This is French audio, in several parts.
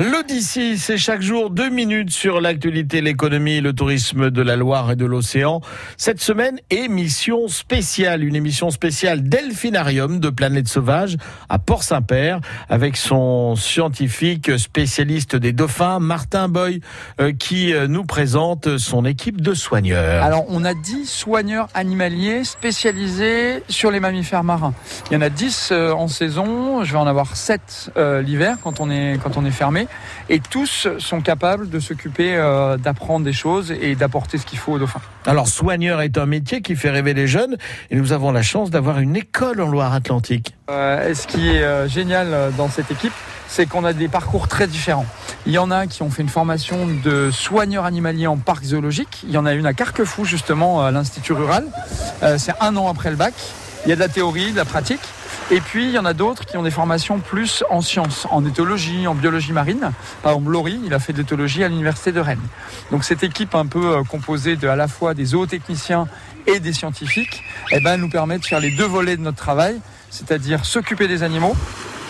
L'Odyssée, c'est chaque jour deux minutes sur l'actualité, l'économie, le tourisme de la Loire et de l'océan. Cette semaine, émission spéciale, une émission spéciale Delphinarium de Planète Sauvage à Port-Saint-Père avec son scientifique spécialiste des dauphins, Martin Boy, euh, qui euh, nous présente son équipe de soigneurs. Alors, on a 10 soigneurs animaliers spécialisés sur les mammifères marins. Il y en a 10 euh, en saison, je vais en avoir 7 l'hiver quand on est quand on est fermé et tous sont capables de s'occuper euh, d'apprendre des choses et d'apporter ce qu'il faut aux dauphins. Alors, soigneur est un métier qui fait rêver les jeunes et nous avons la chance d'avoir une école en Loire-Atlantique. Euh, ce qui est euh, génial dans cette équipe, c'est qu'on a des parcours très différents. Il y en a qui ont fait une formation de soigneur animalier en parc zoologique. Il y en a une à Carquefou, justement, à l'Institut rural. c'est un an après le bac. Il y a de la théorie, de la pratique. Et puis, il y en a d'autres qui ont des formations plus en sciences, en éthologie, en biologie marine. Par exemple, Laurie, il a fait de l'éthologie à l'université de Rennes. Donc, cette équipe un peu euh, composée à la fois des zootechniciens et des scientifiques, eh ben, nous permet de faire les deux volets de notre travail, c'est-à-dire s'occuper des animaux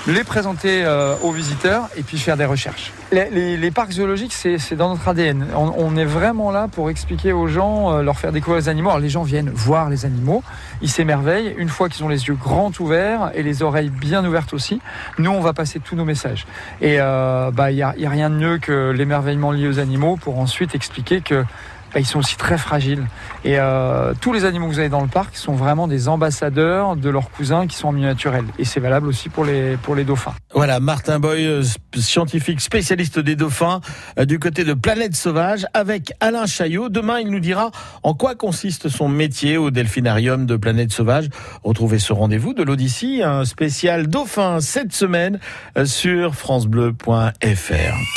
les présenter euh, aux visiteurs et puis faire des recherches. Les, parcs zoologiques, c'est dans notre ADN. On, est vraiment là pour expliquer aux gens, euh, leur faire découvrir les animaux. Alors les gens viennent voir les animaux, ils s'émerveillent. Une fois qu'ils ont les yeux grands ouverts et les oreilles bien ouvertes aussi, nous, on va passer tous nos messages. Et euh, bah, il n'y y a rien de mieux que l'émerveillement lié aux animaux pour ensuite expliquer que bah, ils sont aussi très fragiles. Et euh, tous les animaux que vous avez dans le parc sont vraiment des ambassadeurs de leurs cousins qui sont en milieu naturel. Et c'est valable aussi pour les, pour les dauphins. Voilà, Martin Boy, euh, scientifique spécialiste des dauphins euh, du côté de Planète Sauvage avec Alain Chaillot. Demain, il nous dira en quoi consiste son métier au delphinarium de Planète Sauvage. Retrouvez ce rendez-vous de l'Odyssée, un spécial dauphin cette semaine sur francebleu.fr.